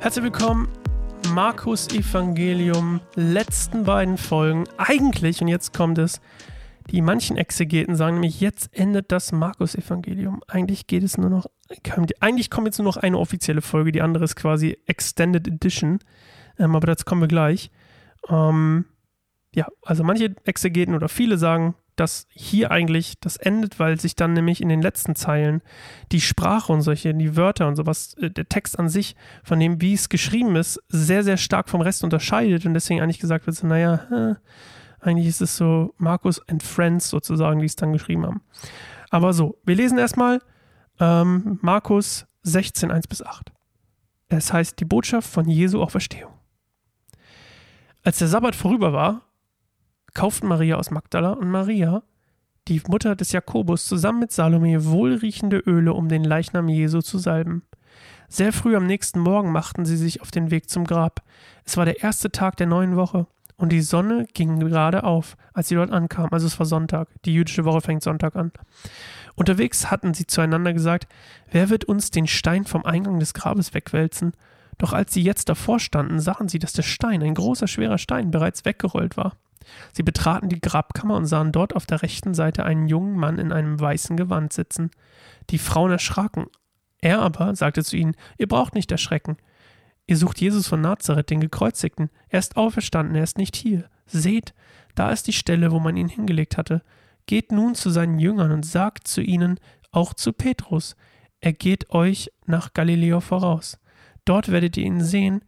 Herzlich willkommen, Markus Evangelium, letzten beiden Folgen. Eigentlich, und jetzt kommt es, die manchen Exegeten sagen nämlich, jetzt endet das Markus Evangelium. Eigentlich geht es nur noch, eigentlich kommt jetzt nur noch eine offizielle Folge, die andere ist quasi Extended Edition. Ähm, aber dazu kommen wir gleich. Ähm, ja, also manche Exegeten oder viele sagen, dass hier eigentlich das endet, weil sich dann nämlich in den letzten Zeilen die Sprache und solche, die Wörter und sowas, äh, der Text an sich, von dem, wie es geschrieben ist, sehr, sehr stark vom Rest unterscheidet und deswegen eigentlich gesagt wird, so, naja, äh, eigentlich ist es so Markus and Friends sozusagen, die es dann geschrieben haben. Aber so, wir lesen erstmal ähm, Markus 16, 1 bis 8. Es heißt die Botschaft von Jesu Auferstehung. Als der Sabbat vorüber war, kauften Maria aus Magdala und Maria, die Mutter des Jakobus, zusammen mit Salome wohlriechende Öle, um den Leichnam Jesu zu salben. Sehr früh am nächsten Morgen machten sie sich auf den Weg zum Grab. Es war der erste Tag der neuen Woche und die Sonne ging gerade auf, als sie dort ankamen. Also es war Sonntag. Die jüdische Woche fängt Sonntag an. Unterwegs hatten sie zueinander gesagt, wer wird uns den Stein vom Eingang des Grabes wegwälzen? Doch als sie jetzt davor standen, sahen sie, dass der Stein, ein großer, schwerer Stein, bereits weggerollt war. Sie betraten die Grabkammer und sahen dort auf der rechten Seite einen jungen Mann in einem weißen Gewand sitzen. Die Frauen erschraken. Er aber sagte zu ihnen, ihr braucht nicht erschrecken. Ihr sucht Jesus von Nazareth, den Gekreuzigten. Er ist auferstanden, er ist nicht hier. Seht, da ist die Stelle, wo man ihn hingelegt hatte. Geht nun zu seinen Jüngern und sagt zu ihnen, auch zu Petrus, er geht euch nach Galiläa voraus. Dort werdet ihr ihn sehen,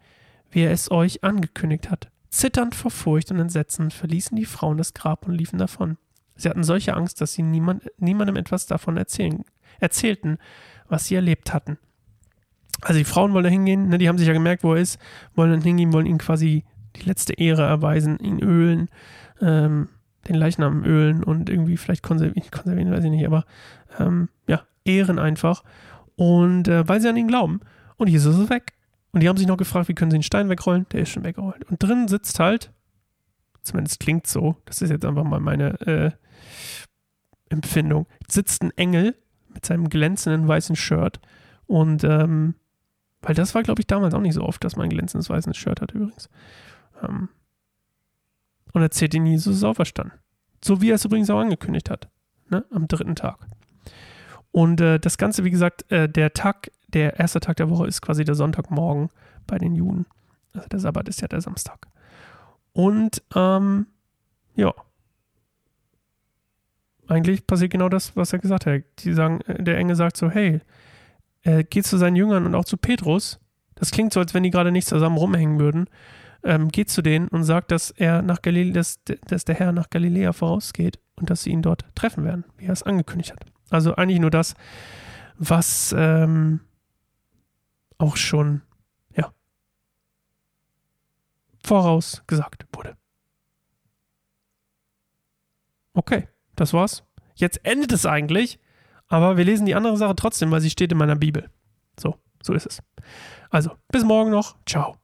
wie er es euch angekündigt hat. Zitternd vor Furcht und Entsetzen verließen die Frauen das Grab und liefen davon. Sie hatten solche Angst, dass sie niemand, niemandem etwas davon erzählen, erzählten, was sie erlebt hatten. Also die Frauen wollen da hingehen, ne, die haben sich ja gemerkt, wo er ist, wollen dann hingehen, wollen ihm quasi die letzte Ehre erweisen, ihn ölen, ähm, den Leichnam ölen und irgendwie vielleicht konservieren, konservieren weiß ich nicht, aber ähm, ja, ehren einfach. Und äh, weil sie an ihn glauben. Und Jesus ist weg. Und die haben sich noch gefragt, wie können sie den Stein wegrollen? Der ist schon weggerollt. Und drin sitzt halt, zumindest klingt so, das ist jetzt einfach mal meine äh, Empfindung, sitzt ein Engel mit seinem glänzenden weißen Shirt. Und, ähm, weil das war, glaube ich, damals auch nicht so oft, dass man ein glänzendes weißes Shirt hat übrigens. Ähm, und erzählt ihnen, Jesus ist auferstanden. So wie er es übrigens auch angekündigt hat, ne, am dritten Tag. Und äh, das Ganze, wie gesagt, äh, der Tag der erste Tag der Woche ist quasi der Sonntagmorgen bei den Juden. Also der Sabbat ist ja der Samstag. Und ähm, ja. Eigentlich passiert genau das, was er gesagt hat. Die sagen, äh, der Engel sagt so, hey, äh, geht zu seinen Jüngern und auch zu Petrus. Das klingt so, als wenn die gerade nicht zusammen rumhängen würden. Ähm, geht zu denen und sagt, dass er nach Galilea, dass, dass der Herr nach Galiläa vorausgeht und dass sie ihn dort treffen werden, wie er es angekündigt hat. Also eigentlich nur das, was ähm, auch schon, ja, vorausgesagt wurde. Okay, das war's. Jetzt endet es eigentlich, aber wir lesen die andere Sache trotzdem, weil sie steht in meiner Bibel. So, so ist es. Also, bis morgen noch. Ciao.